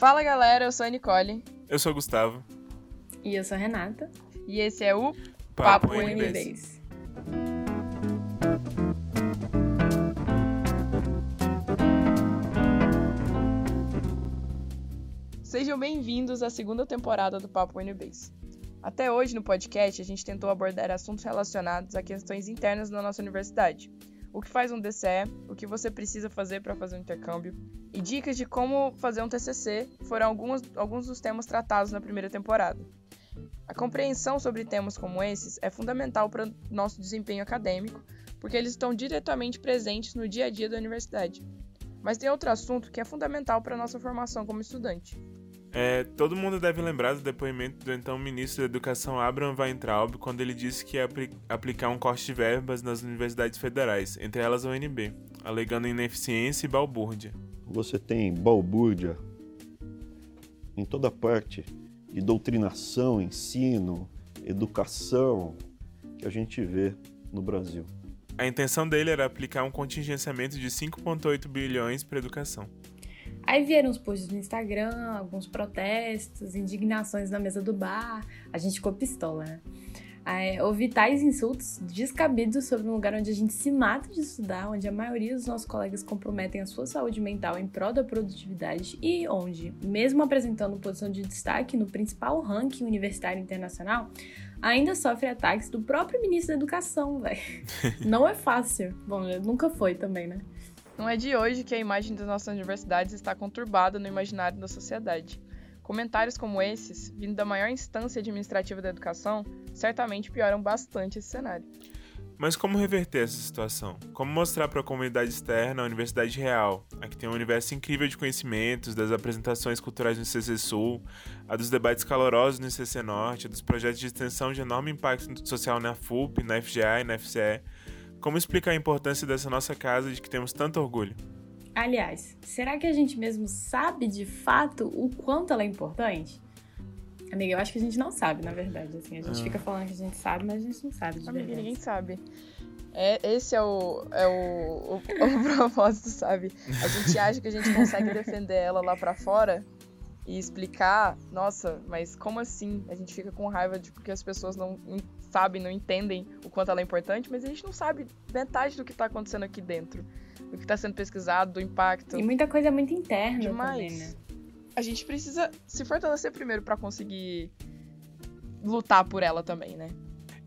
Fala galera, eu sou a Nicole. Eu sou o Gustavo. E eu sou a Renata. E esse é o Papo, Papo. Sejam bem-vindos à segunda temporada do Papo NBs. Até hoje no podcast a gente tentou abordar assuntos relacionados a questões internas da nossa universidade. O que faz um DCE, o que você precisa fazer para fazer um intercâmbio e dicas de como fazer um TCC foram alguns, alguns dos temas tratados na primeira temporada. A compreensão sobre temas como esses é fundamental para nosso desempenho acadêmico, porque eles estão diretamente presentes no dia a dia da universidade. Mas tem outro assunto que é fundamental para nossa formação como estudante. É, todo mundo deve lembrar do depoimento do então ministro da Educação Abraham Weintraub quando ele disse que ia apli aplicar um corte de verbas nas universidades federais, entre elas a UNB, alegando ineficiência e balbúrdia. Você tem balbúrdia em toda parte de doutrinação, ensino, educação que a gente vê no Brasil. A intenção dele era aplicar um contingenciamento de 5,8 bilhões para educação. Aí vieram os posts no Instagram, alguns protestos, indignações na mesa do bar. A gente ficou pistola, né? É, ouvi tais insultos descabidos sobre um lugar onde a gente se mata de estudar, onde a maioria dos nossos colegas comprometem a sua saúde mental em prol da produtividade e onde, mesmo apresentando posição de destaque no principal ranking universitário internacional, ainda sofre ataques do próprio ministro da Educação, velho. Não é fácil. Bom, nunca foi também, né? Não é de hoje que a imagem das nossas universidades está conturbada no imaginário da sociedade. Comentários como esses, vindo da maior instância administrativa da educação, certamente pioram bastante esse cenário. Mas como reverter essa situação? Como mostrar para a comunidade externa a universidade real, a que tem um universo incrível de conhecimentos, das apresentações culturais no ICC Sul, a dos debates calorosos no ICC Norte, a dos projetos de extensão de enorme impacto social na FUP, na FGA e na FCE? Como explicar a importância dessa nossa casa de que temos tanto orgulho? Aliás, será que a gente mesmo sabe de fato o quanto ela é importante? Amiga, eu acho que a gente não sabe, na verdade. Assim, a gente Ah. fica falando que a gente sabe, mas a gente não sabe de Amiga, verdade. ninguém sabe. É, esse é, o, é o, o, o propósito, sabe? A gente acha que a gente consegue defender ela lá pra fora e explicar, nossa, mas como assim? A gente fica com raiva de porque as pessoas não sabem, não entendem o quanto ela é importante, mas a gente não sabe metade do que tá acontecendo aqui dentro. Do que tá sendo pesquisado, do impacto. E muita coisa muito interna Demais. também, né? A gente precisa se fortalecer primeiro pra conseguir lutar por ela também, né?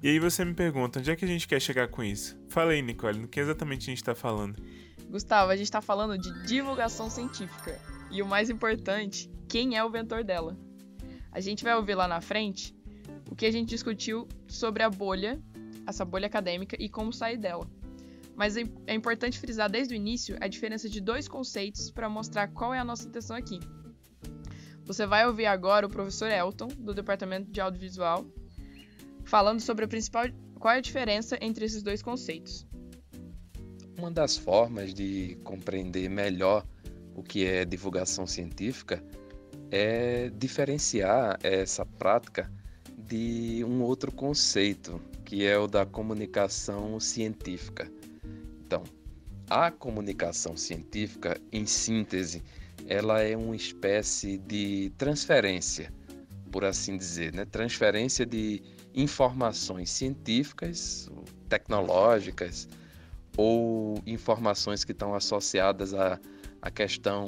E aí você me pergunta, onde é que a gente quer chegar com isso? Fala aí, Nicole, no que exatamente a gente está falando? Gustavo, a gente tá falando de divulgação científica. E o mais importante, quem é o ventor dela. A gente vai ouvir lá na frente o que a gente discutiu sobre a bolha, essa bolha acadêmica e como sair dela. Mas é é importante frisar desde o início a diferença de dois conceitos para mostrar qual é a nossa intenção aqui. Você vai ouvir agora o professor Elton, do Departamento de Audiovisual, falando sobre a principal qual é a diferença entre esses dois conceitos. Uma das formas de compreender melhor o que é divulgação científica é diferenciar essa prática de um outro conceito, que é o da comunicação científica. Então, a comunicação científica, em síntese, ela é uma espécie de transferência, por assim dizer, né? transferência de informações científicas, tecnológicas, ou informações que estão associadas à, à questão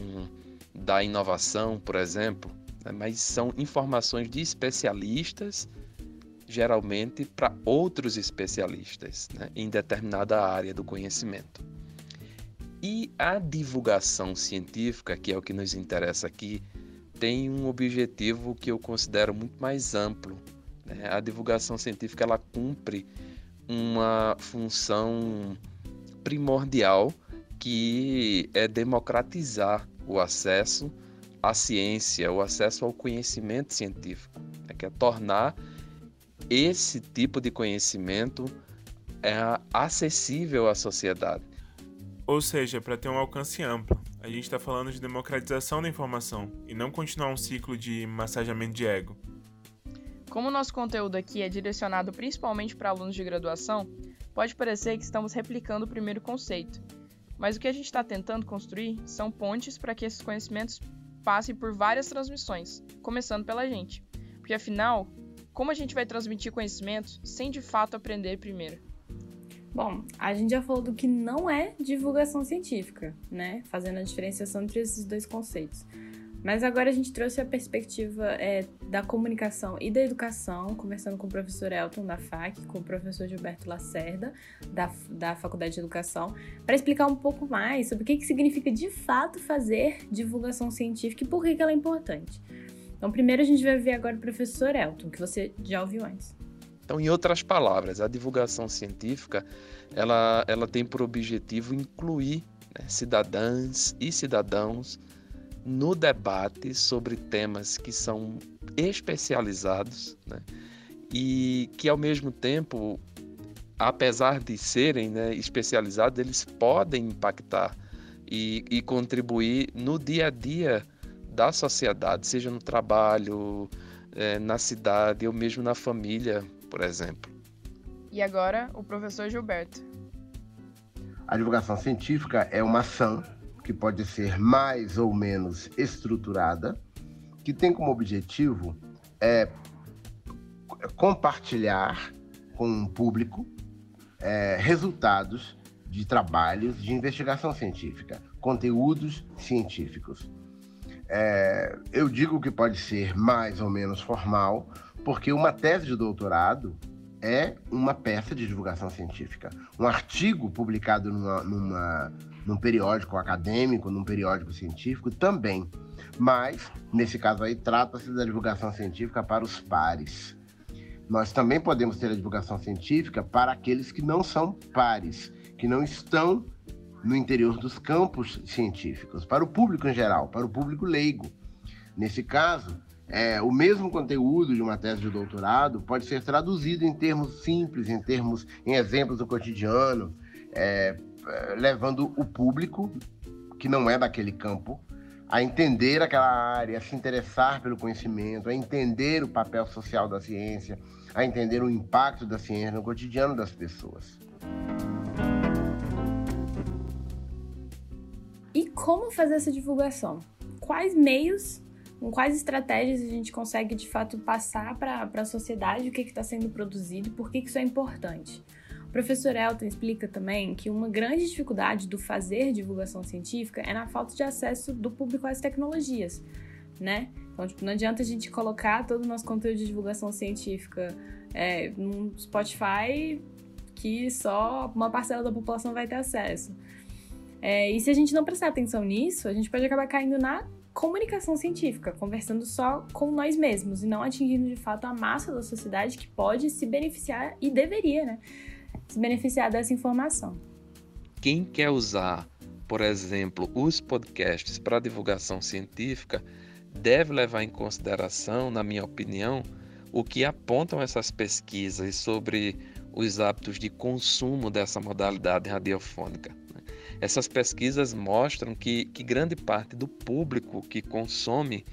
da inovação, por exemplo, né? mas são informações de especialistas, geralmente para outros especialistas né? em determinada área do conhecimento. E a divulgação científica, que é o que nos interessa aqui, tem um objetivo que eu considero muito mais amplo. né? A divulgação científica ela cumpre uma função primordial que é democratizar o acesso à ciência, o acesso ao conhecimento científico, né? que é tornar esse tipo de conhecimento é, acessível à sociedade. Ou seja, para ter um alcance amplo. A gente está falando de democratização da informação e não continuar um ciclo de massageamento de ego. Como o nosso conteúdo aqui é direcionado principalmente para alunos de graduação, pode parecer que estamos replicando o primeiro conceito, mas o que a gente está tentando construir são pontes para que esses conhecimentos passe por várias transmissões, começando pela gente. Porque afinal, como a gente vai transmitir conhecimento sem de fato aprender primeiro? Bom, a gente já falou do que não é divulgação científica, né? Fazendo a diferenciação entre esses dois conceitos. Mas agora a gente trouxe a perspectiva é, da comunicação e da educação, conversando com o professor Elton da FAC, com o professor Gilberto Lacerda, da, da Faculdade de Educação, para explicar um pouco mais sobre o que, que significa de fato fazer divulgação científica e por que, que ela é importante. Então, primeiro a gente vai ver agora o professor Elton, que você já ouviu antes. Então, em outras palavras, a divulgação científica ela, ela tem por objetivo incluir né, cidadãs e cidadãos no debate sobre temas que são especializados né, e que, ao mesmo tempo, apesar de serem né, especializados, eles podem impactar e, e contribuir no dia a dia da sociedade, seja no trabalho, é, na cidade ou mesmo na família, por exemplo. E agora, o professor Gilberto. A divulgação científica é uma ação que pode ser mais ou menos estruturada, que tem como objetivo é, compartilhar com o público é, resultados de trabalhos de investigação científica, conteúdos científicos. É, eu digo que pode ser mais ou menos formal, porque uma tese de doutorado é uma peça de divulgação científica. Um artigo publicado numa, numa, num periódico acadêmico, num periódico científico também. Mas, nesse caso aí, trata-se da divulgação científica para os pares. Nós também podemos ter a divulgação científica para aqueles que não são pares, que não estão no interior dos campos científicos, para o público em geral, para o público leigo. Nesse caso, é, o mesmo conteúdo de uma tese de doutorado pode ser traduzido em termos simples, em termos, em exemplos do cotidiano, é, é levando o público que não é daquele campo a entender aquela área, a se interessar pelo conhecimento, a entender o papel social da ciência, a entender o impacto da ciência no cotidiano das pessoas. E como fazer essa divulgação? Quais meios com quais estratégias a gente consegue de fato passar para a sociedade o que está sendo produzido e por que, que isso é importante. O professor Elton explica também que uma grande dificuldade do fazer divulgação científica é na falta de acesso do público às tecnologias, né? Então, tipo, não adianta a gente colocar todo o nosso conteúdo de divulgação científica é, no Spotify que só uma parcela da população vai ter acesso. É, e se a gente não prestar atenção nisso, a gente pode acabar caindo na comunicação científica, conversando só com nós mesmos e não atingindo de fato a massa da sociedade que pode se beneficiar e deveria, né, se beneficiar dessa informação. Quem quer usar, por exemplo, os podcasts para divulgação científica, deve levar em consideração, na minha opinião, o que apontam essas pesquisas sobre os hábitos de consumo dessa modalidade radiofônica. Essas pesquisas mostram que, que grande parte do público que consome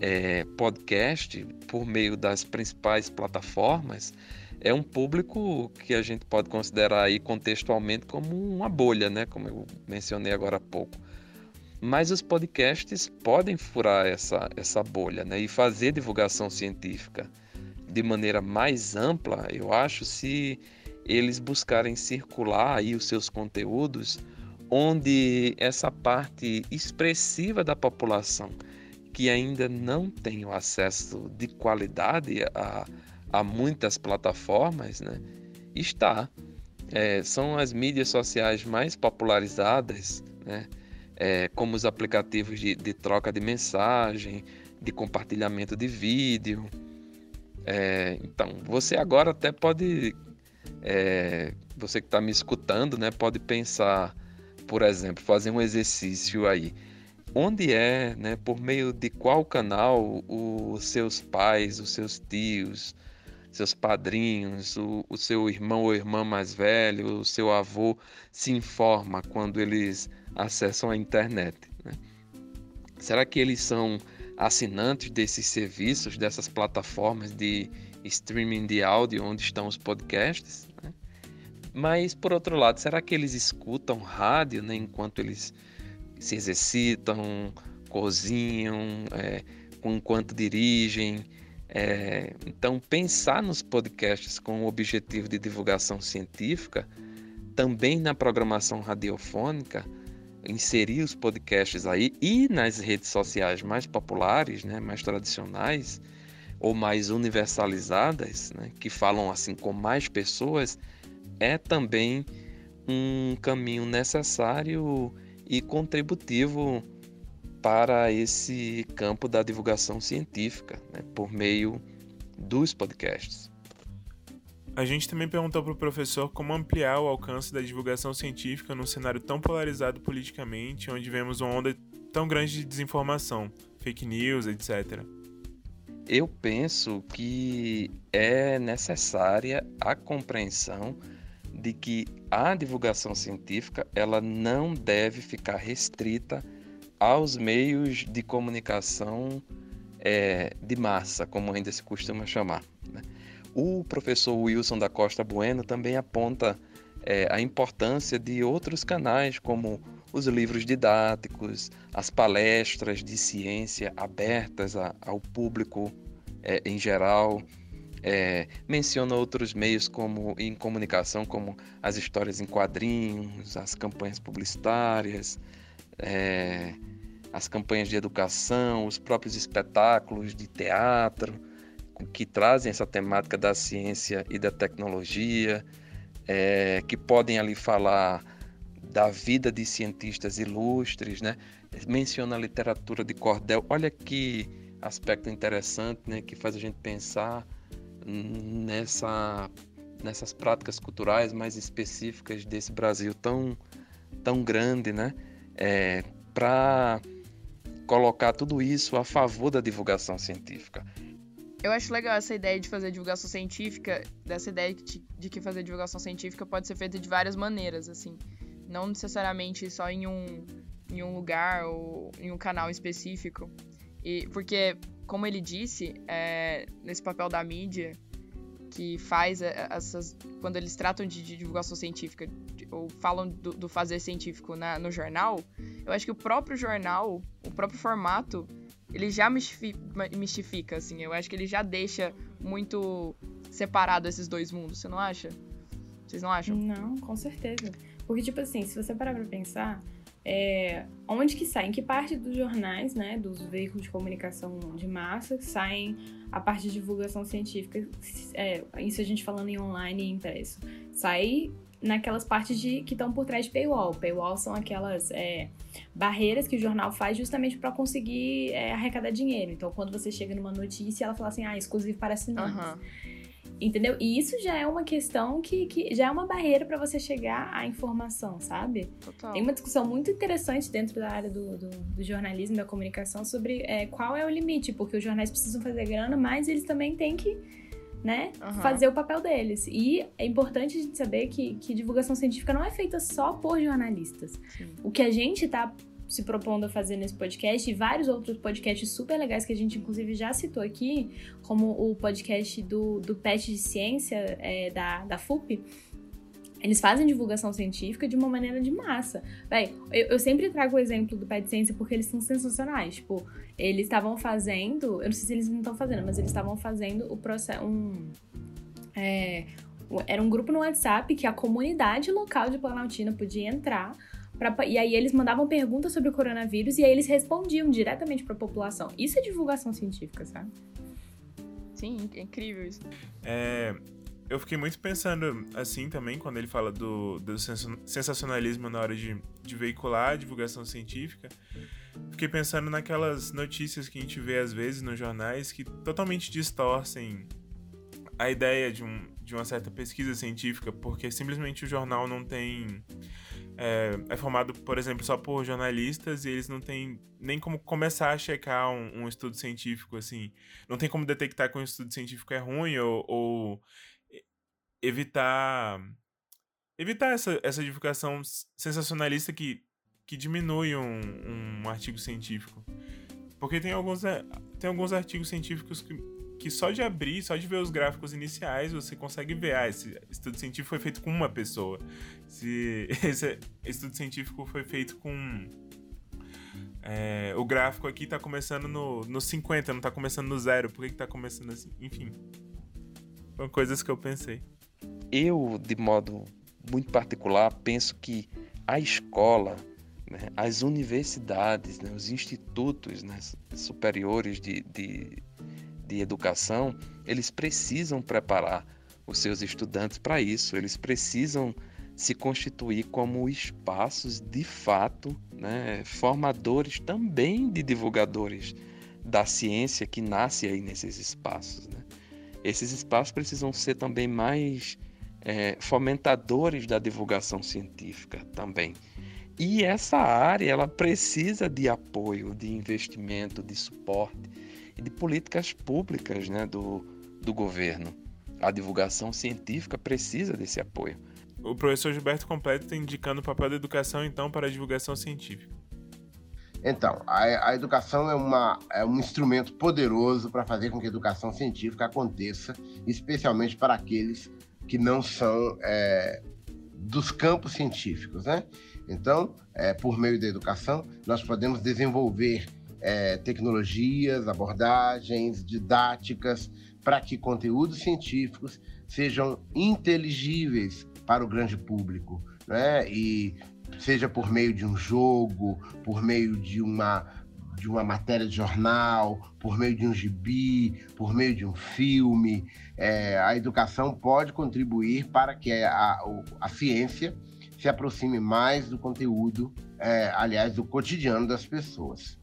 é, podcast por meio das principais plataformas é um público que a gente pode considerar aí contextualmente como uma bolha, né? Como eu mencionei agora há pouco. Mas os podcasts podem furar essa, essa bolha né? e fazer divulgação científica de maneira mais ampla, eu acho, se eles buscarem circular aí os seus conteúdos onde essa parte expressiva da população que ainda não tem o acesso de qualidade a, a muitas plataformas, né, está. É, são as mídias sociais mais popularizadas, né, é, como os aplicativos de, de, troca de mensagem, de compartilhamento de vídeo. É, então, você agora até pode, é, você que está me escutando, né, pode pensar por exemplo, fazer um exercício aí. Onde é, né, por meio de qual canal os seus pais, os seus tios, seus padrinhos, o, o seu irmão ou irmã mais velho, o seu avô se informa quando eles acessam a internet? Né? Será que eles são assinantes desses serviços, dessas plataformas de streaming de áudio onde estão os podcasts? Né? Mas, por outro lado, será que eles escutam rádio né, enquanto eles se exercitam, cozinham, é, enquanto dirigem. É, então, pensar nos podcasts com o objetivo de divulgação científica, também na programação radiofônica, inserir os podcasts aí e nas redes sociais mais populares, né, mais tradicionais ou mais universalizadas, né, que falam assim com mais pessoas, é também um caminho necessário e contributivo para esse campo da divulgação científica, né, por meio dos podcasts. A gente também perguntou para o professor como ampliar o alcance da divulgação científica num cenário tão polarizado politicamente, onde vemos uma onda tão grande de desinformação, fake news, etc. Eu penso que é necessária a compreensão de que a divulgação científica ela não deve ficar restrita aos meios de comunicação é, de massa, como ainda se costuma chamar. Né? O professor Wilson da Costa Bueno também aponta é, a importância de outros canais, como os livros didáticos, as palestras de ciência abertas a, ao público é, em geral. É, menciona outros meios como em comunicação, como as histórias em quadrinhos, as campanhas publicitárias, é, as campanhas de educação, os próprios espetáculos de teatro que trazem essa temática da ciência e da tecnologia, é, que podem ali falar da vida de cientistas ilustres, né? Menciona a literatura de cordel. Olha que aspecto interessante, né? Que faz a gente pensar nessa nessas práticas culturais mais específicas desse Brasil tão tão grande, né? É, Para colocar tudo isso a favor da divulgação científica. Eu acho legal essa ideia de fazer divulgação científica, dessa ideia de, que fazer divulgação científica pode ser feita de várias maneiras, assim. Não necessariamente só em um, em um lugar ou em um canal específico. E, porque, como ele disse, é, nesse papel da mídia, que faz essas. Quando eles tratam de, de divulgação científica, de, ou falam do, do fazer científico na, no jornal, eu acho que o próprio jornal, o próprio formato, ele já mistifica, assim. Eu acho que ele já deixa muito separado esses dois mundos, você não acha? Vocês não acham? Não, com certeza. Porque, tipo assim, se você parar pra pensar, é, onde que saem? Que parte dos jornais, né, dos veículos de comunicação de massa, saem a parte de divulgação científica, é, isso a gente falando em online e impresso, sai naquelas partes de, que estão por trás de paywall. Paywall são aquelas é, barreiras que o jornal faz justamente para conseguir é, arrecadar dinheiro. Então, quando você chega numa notícia, ela fala assim, ah, exclusivo para assinantes. Uhum. Entendeu? E isso já é uma questão que, que já é uma barreira para você chegar à informação, sabe? Total. Tem uma discussão muito interessante dentro da área do, do, do jornalismo, da comunicação, sobre é, qual é o limite, porque os jornais precisam fazer grana, mas eles também têm que né, uhum. fazer o papel deles. E é importante a gente saber que, que divulgação científica não é feita só por jornalistas. Sim. O que a gente está se propondo a fazer nesse podcast e vários outros podcasts super legais que a gente inclusive já citou aqui, como o podcast do, do PET de Ciência é, da, da FUP, eles fazem divulgação científica de uma maneira de massa. Véi, eu, eu, sempre trago o exemplo do Pet Ciência porque eles são sensacionais. Tipo, eles estavam fazendo. Eu não sei se eles não estão fazendo, mas eles estavam fazendo o processo. Um, é, era um grupo no WhatsApp que a comunidade local de Planaltina podia entrar Pra, e aí eles mandavam perguntas sobre o coronavírus e aí eles respondiam diretamente para a população. Isso é divulgação científica, sabe? Sim, é incrível isso. É, eu fiquei muito pensando assim também, quando ele fala do, do sensacionalismo na hora de, de veicular a divulgação científica. Fiquei pensando naquelas notícias que a gente vê às vezes nos jornais que totalmente distorcem a ideia de, um, de uma certa pesquisa científica, porque simplesmente o jornal não tem é, é, formado, por exemplo, só por jornalistas e eles não têm nem como começar a checar um, um, estudo científico, assim. Não tem como detectar que um estudo científico é ruim ou, ou evitar evitar essa, essa divulgação sensacionalista que, que diminui um, um artigo científico. Porque tem alguns, é, tem alguns artigos científicos que que só de abrir, só de ver os gráficos iniciais, você consegue ver, ah, esse estudo científico foi feito com uma pessoa. Se esse estudo científico foi feito com É, o gráfico aqui tá começando no, no 50, não tá começando no zero. Por que, que tá começando assim? Enfim. São coisas que eu pensei. Eu, de modo muito particular, penso que a escola, né, as universidades, né, os institutos né, superiores de, de, de educação, eles precisam preparar os seus estudantes para isso, eles precisam se constituir como espaços de fato né, formadores também de divulgadores da ciência que nasce aí nesses espaços. Né? Esses espaços precisam ser também mais é, fomentadores da divulgação científica também. E essa área ela precisa de apoio, de investimento, de suporte e de políticas públicas né, do, do governo. A divulgação científica precisa desse apoio. O professor Gilberto Completo está indicando o papel da educação, então, para a divulgação científica. Então, a, a educação é, uma, é um instrumento poderoso para fazer com que a educação científica aconteça, especialmente para aqueles que não são é, dos campos científicos, né? Então, é, por meio da educação, nós podemos desenvolver é, tecnologias, abordagens, didáticas, para que conteúdos científicos sejam inteligíveis para o grande público, né? E seja por meio de um jogo, por meio de uma de uma matéria de jornal, por meio de um gibi, por meio de um filme, é, a educação pode contribuir para que a, a ciência se aproxime mais do conteúdo, é, aliás, do cotidiano das pessoas.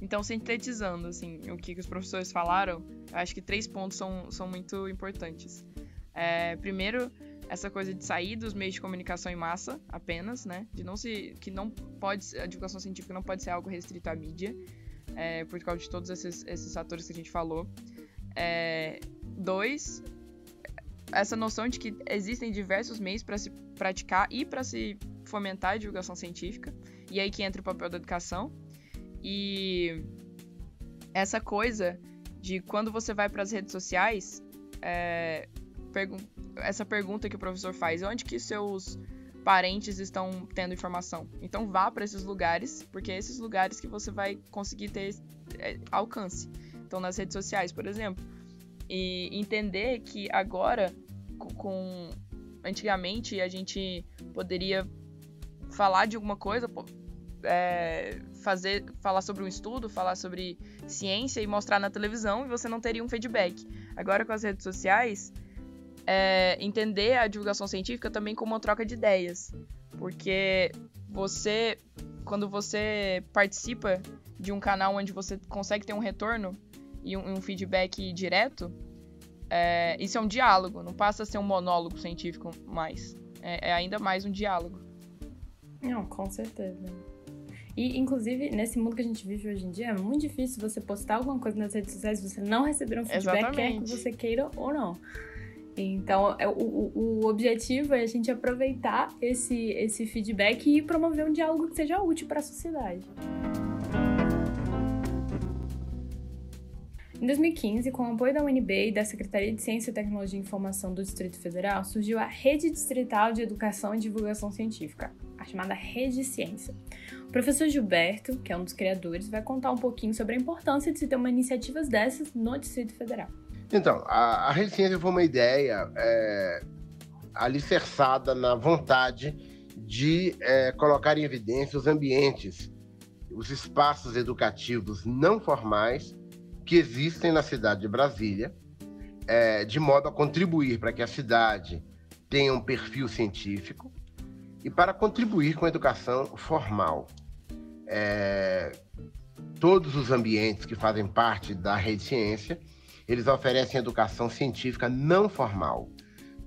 Então, sintetizando assim, o que os professores falaram, acho que três pontos são, são muito importantes. É, primeiro, essa coisa de sair dos meios de comunicação em massa apenas, né? De não se. que não pode. A divulgação científica não pode ser algo restrito à mídia, é, por causa de todos esses, esses fatores que a gente falou. É, dois, essa noção de que existem diversos meios para se praticar e para se fomentar a divulgação científica, e aí que entra o papel da educação. E essa coisa de quando você vai para as redes sociais, é, essa pergunta que o professor faz, onde que seus parentes estão tendo informação? Então vá para esses lugares, porque é esses lugares que você vai conseguir ter é, alcance. Então nas redes sociais, por exemplo, e entender que agora com antigamente a gente poderia falar de alguma coisa, é, fazer, falar sobre um estudo, falar sobre ciência e mostrar na televisão e você não teria um feedback. Agora com as redes sociais, é, entender a divulgação científica também como uma troca de ideias. Porque você, quando você participa de um canal onde você consegue ter um retorno e um, um feedback direto, é, isso é um diálogo, não passa a ser um monólogo científico mais. É, é ainda mais um diálogo. Não, com certeza. E, inclusive, nesse mundo que a gente vive hoje em dia, é muito difícil você postar alguma coisa nas redes sociais e você não receber um feedback, Exatamente. quer que você queira ou não. Então, é, o, o objetivo é a gente aproveitar esse, esse feedback e promover um diálogo que seja útil para a sociedade. Em 2015, com o apoio da UNB e da Secretaria de Ciência, Tecnologia e Informação do Distrito Federal, surgiu a Rede Distrital de Educação e Divulgação Científica, a chamada Rede Ciência. O professor Gilberto, que é um dos criadores, vai contar um pouquinho sobre a importância de se ter uma iniciativa dessas no Distrito Federal. Então, a, a resistência foi uma ideia é, alicerçada na vontade de é, colocar em evidência os ambientes, os espaços educativos não formais que existem na cidade de Brasília, é, de modo a contribuir para que a cidade tenha um perfil científico e para contribuir com a educação formal. É, todos os ambientes que fazem parte da rede ciência eles oferecem educação científica não formal,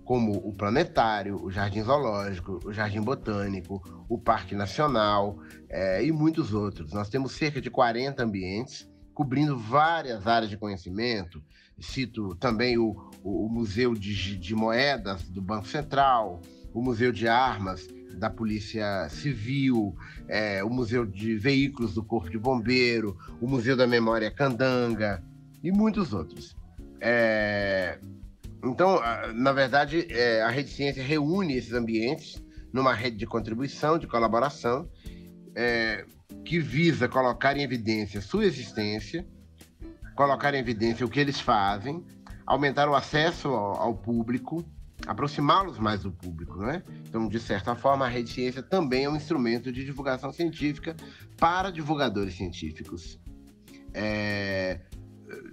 como o planetário, o jardim zoológico, o jardim botânico, o Parque Nacional é, e muitos outros. Nós temos cerca de 40 ambientes cobrindo várias áreas de conhecimento. Cito também o, o, Museu de, de Moedas do Banco Central, o Museu de Armas da Polícia Civil, é, o Museu de Veículos do Corpo de Bombeiro, o Museu da Memória Candanga, e muitos outros. É... Então, na verdade, é, a Rede Ciência reúne esses ambientes numa rede de contribuição, de colaboração, é, que visa colocar em evidência sua existência, colocar em evidência o que eles fazem, aumentar o acesso ao, ao público, aproximá-los mais do público, né? Então, de certa forma, a rede ciência também é um instrumento de divulgação científica para divulgadores científicos. É,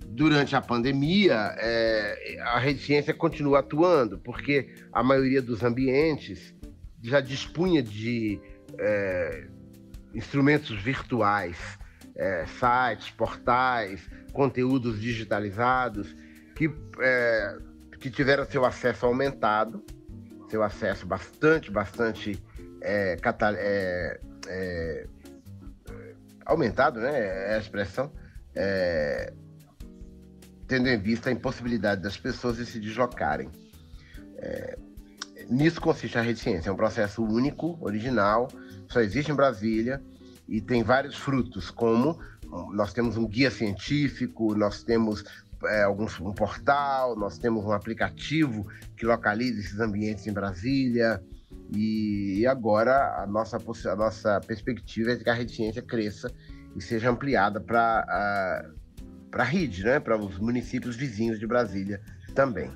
durante a pandemia, é, a rede ciência continua atuando, porque a maioria dos ambientes já dispunha de é, instrumentos virtuais, é, sites, portais, conteúdos digitalizados, que, é, que tiveram seu acesso aumentado, seu acesso bastante, bastante é, é, é, aumentado, né? É a expressão, é, tendo em vista a impossibilidade das pessoas de se deslocarem. Nisso consiste a rede ciência, é um processo único, original, só existe em Brasília e tem vários frutos, como nós temos um guia científico, nós temos é, alguns, um portal, nós temos um aplicativo que localiza esses ambientes em Brasília. E, e agora a nossa, a nossa perspectiva é de que a rede ciência cresça e seja ampliada para a rede, né? para os municípios vizinhos de Brasília também.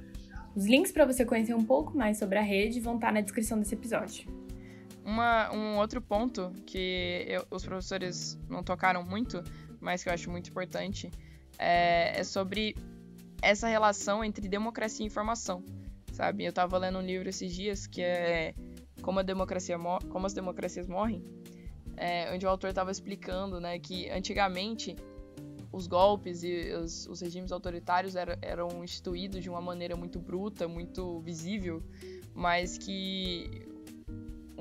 Os links para você conhecer um pouco mais sobre a rede vão estar na descrição desse episódio. Uma, um outro ponto que eu, os professores não tocaram muito, mas que eu acho muito importante, é, é sobre essa relação entre democracia e informação, sabe? Eu estava lendo um livro esses dias que é Como, a democracia Como as Democracias Morrem, é, onde o autor estava explicando né, que antigamente os golpes e os, os regimes autoritários eram, eram instituídos de uma maneira muito bruta, muito visível, mas que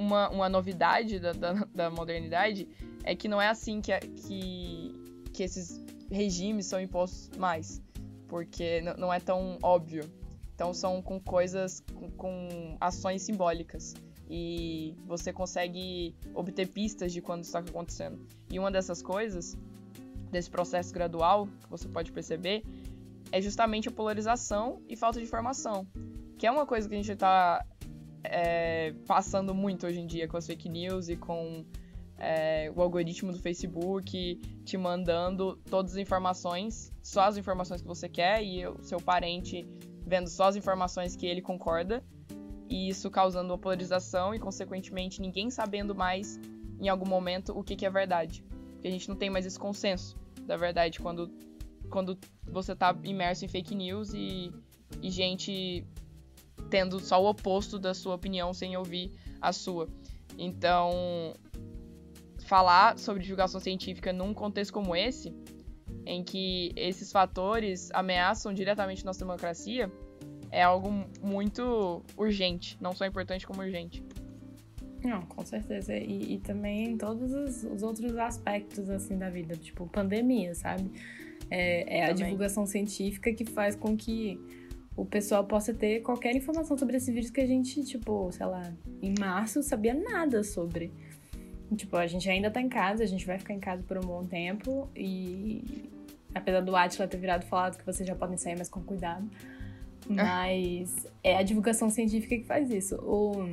uma, uma novidade da, da, da, modernidade é que não é assim que, que, que esses regimes são impostos mais, porque não é tão óbvio. Então são com coisas, com, com ações simbólicas e você consegue obter pistas de quando está acontecendo. E uma dessas coisas, desse processo gradual, que você pode perceber, é justamente a polarização e falta de informação, que é uma coisa que a gente está é, passando muito hoje em dia com as fake news e com é, o algoritmo do Facebook te mandando todas as informações, só as informações que você quer, e o seu parente vendo só as informações que ele concorda, e isso causando uma polarização e, consequentemente, ninguém sabendo mais em algum momento o que, que é verdade. Porque a gente não tem mais esse consenso da verdade quando, quando você tá imerso em fake news e, e gente tendo só o oposto da sua opinião sem ouvir a sua. Então, falar sobre divulgação científica num contexto como esse, em que esses fatores ameaçam diretamente nossa democracia, é algo muito urgente, não só importante como urgente. Não, com certeza. E, e também em todos os, os, outros aspectos assim da vida, tipo pandemia, sabe? É, é a divulgação científica que faz com que o pessoal possa ter qualquer informação sobre esse vírus que a gente, tipo, sei lá, em março sabia nada sobre. Tipo, a gente ainda tá em casa, a gente vai ficar em casa por um bom tempo e apesar do Atila ter virado falado que vocês já podem sair, mas com cuidado. Mas é a divulgação científica que faz isso. O,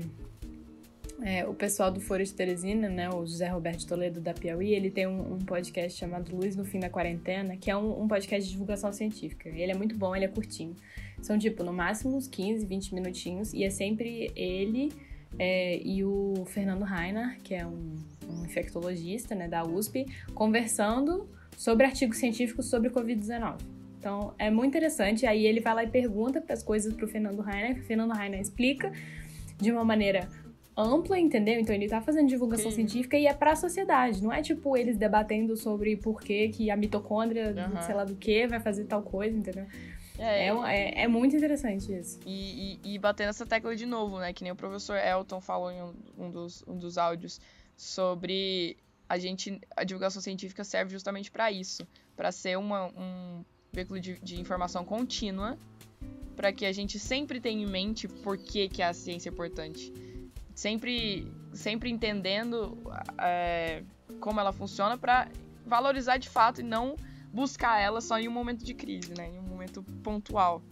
é, o pessoal do Foro de Teresina, né, o José Roberto Toledo da Piauí, ele tem um, um podcast chamado Luz no Fim da Quarentena, que é um, um podcast de divulgação científica. Ele é muito bom, ele é curtinho. São, tipo, no máximo uns 15, 20 minutinhos. E é sempre ele é, e o Fernando Rainer, que é um, um infectologista né, da USP, conversando sobre artigos científicos sobre Covid-19. Então, é muito interessante. Aí ele vai lá e pergunta as coisas pro Fernando Rainer. O Fernando Rainer explica de uma maneira ampla, entendeu? Então ele tá fazendo divulgação Sim. científica e é para a sociedade, não é tipo eles debatendo sobre por que, que a mitocôndria, uhum. sei lá do que, vai fazer tal coisa, entendeu? É, é, é, é, muito interessante isso. E, e, e bater nessa tecla de novo, né? Que nem o professor Elton falou em um, um, dos, um dos áudios sobre a gente. A divulgação científica serve justamente para isso. para ser uma, um veículo de, de informação contínua. para que a gente sempre tenha em mente por que, que a ciência é importante. Sempre, sempre entendendo é, como ela funciona para valorizar de fato e não buscar ela só em um momento de crise, né? Em um momento pontual.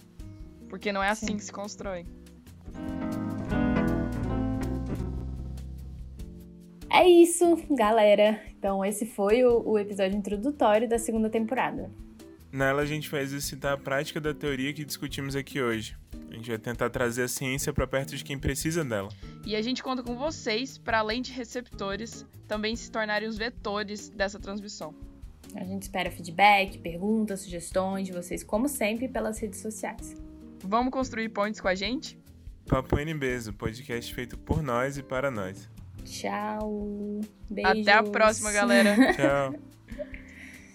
Porque não é assim Sim. que se constrói. É isso, galera. Então, esse foi o, o episódio introdutório da segunda temporada. Nela a gente vai exercitar a prática da teoria que discutimos aqui hoje. A gente vai tentar trazer a ciência para perto de quem precisa dela. E a gente conta com vocês para além de receptores, também se tornarem os vetores dessa transmissão. A gente espera feedback, perguntas, sugestões de vocês, como sempre, pelas redes sociais. Vamos construir pontes com a gente? Papo NBs, o podcast feito por nós e para nós. Tchau. Beijos. Até a próxima, galera. Tchau.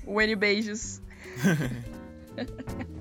O N beijos.